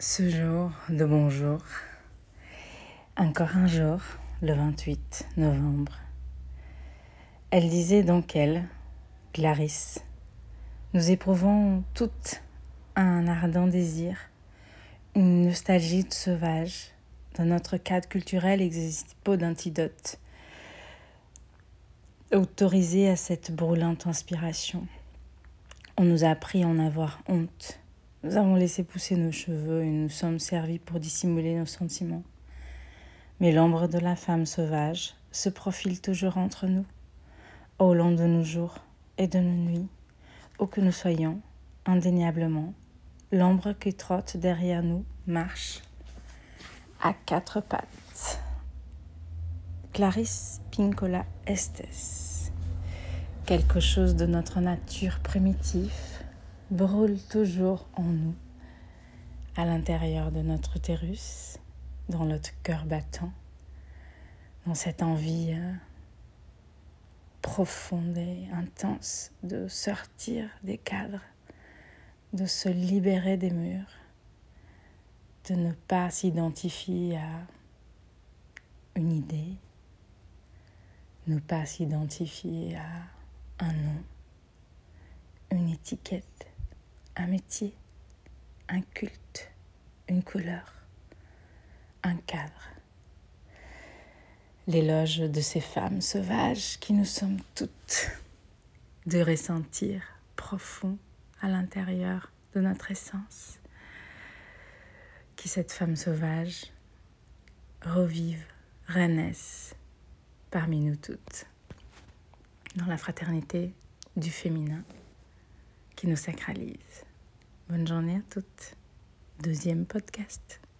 Ce jour de bonjour, encore un jour, le 28 novembre. Elle disait donc elle, Clarisse, nous éprouvons toutes un ardent désir, une nostalgie sauvage. Dans notre cadre culturel existe peu d'antidote autorisé à cette brûlante inspiration. On nous a appris en avoir honte nous avons laissé pousser nos cheveux et nous sommes servis pour dissimuler nos sentiments. Mais l'ombre de la femme sauvage se profile toujours entre nous, au long de nos jours et de nos nuits, où que nous soyons, indéniablement, l'ombre qui trotte derrière nous marche à quatre pattes. Clarisse Pincola Estes. Quelque chose de notre nature primitive brûle toujours en nous, à l'intérieur de notre utérus, dans notre cœur battant, dans cette envie euh, profonde et intense de sortir des cadres, de se libérer des murs, de ne pas s'identifier à une idée, ne pas s'identifier à un nom, une étiquette un métier, un culte, une couleur, un cadre. L'éloge de ces femmes sauvages qui nous sommes toutes, de ressentir profond à l'intérieur de notre essence, qui cette femme sauvage revive, renaisse parmi nous toutes, dans la fraternité du féminin qui nous sacralise. Bonne journée à toutes. Deuxième podcast.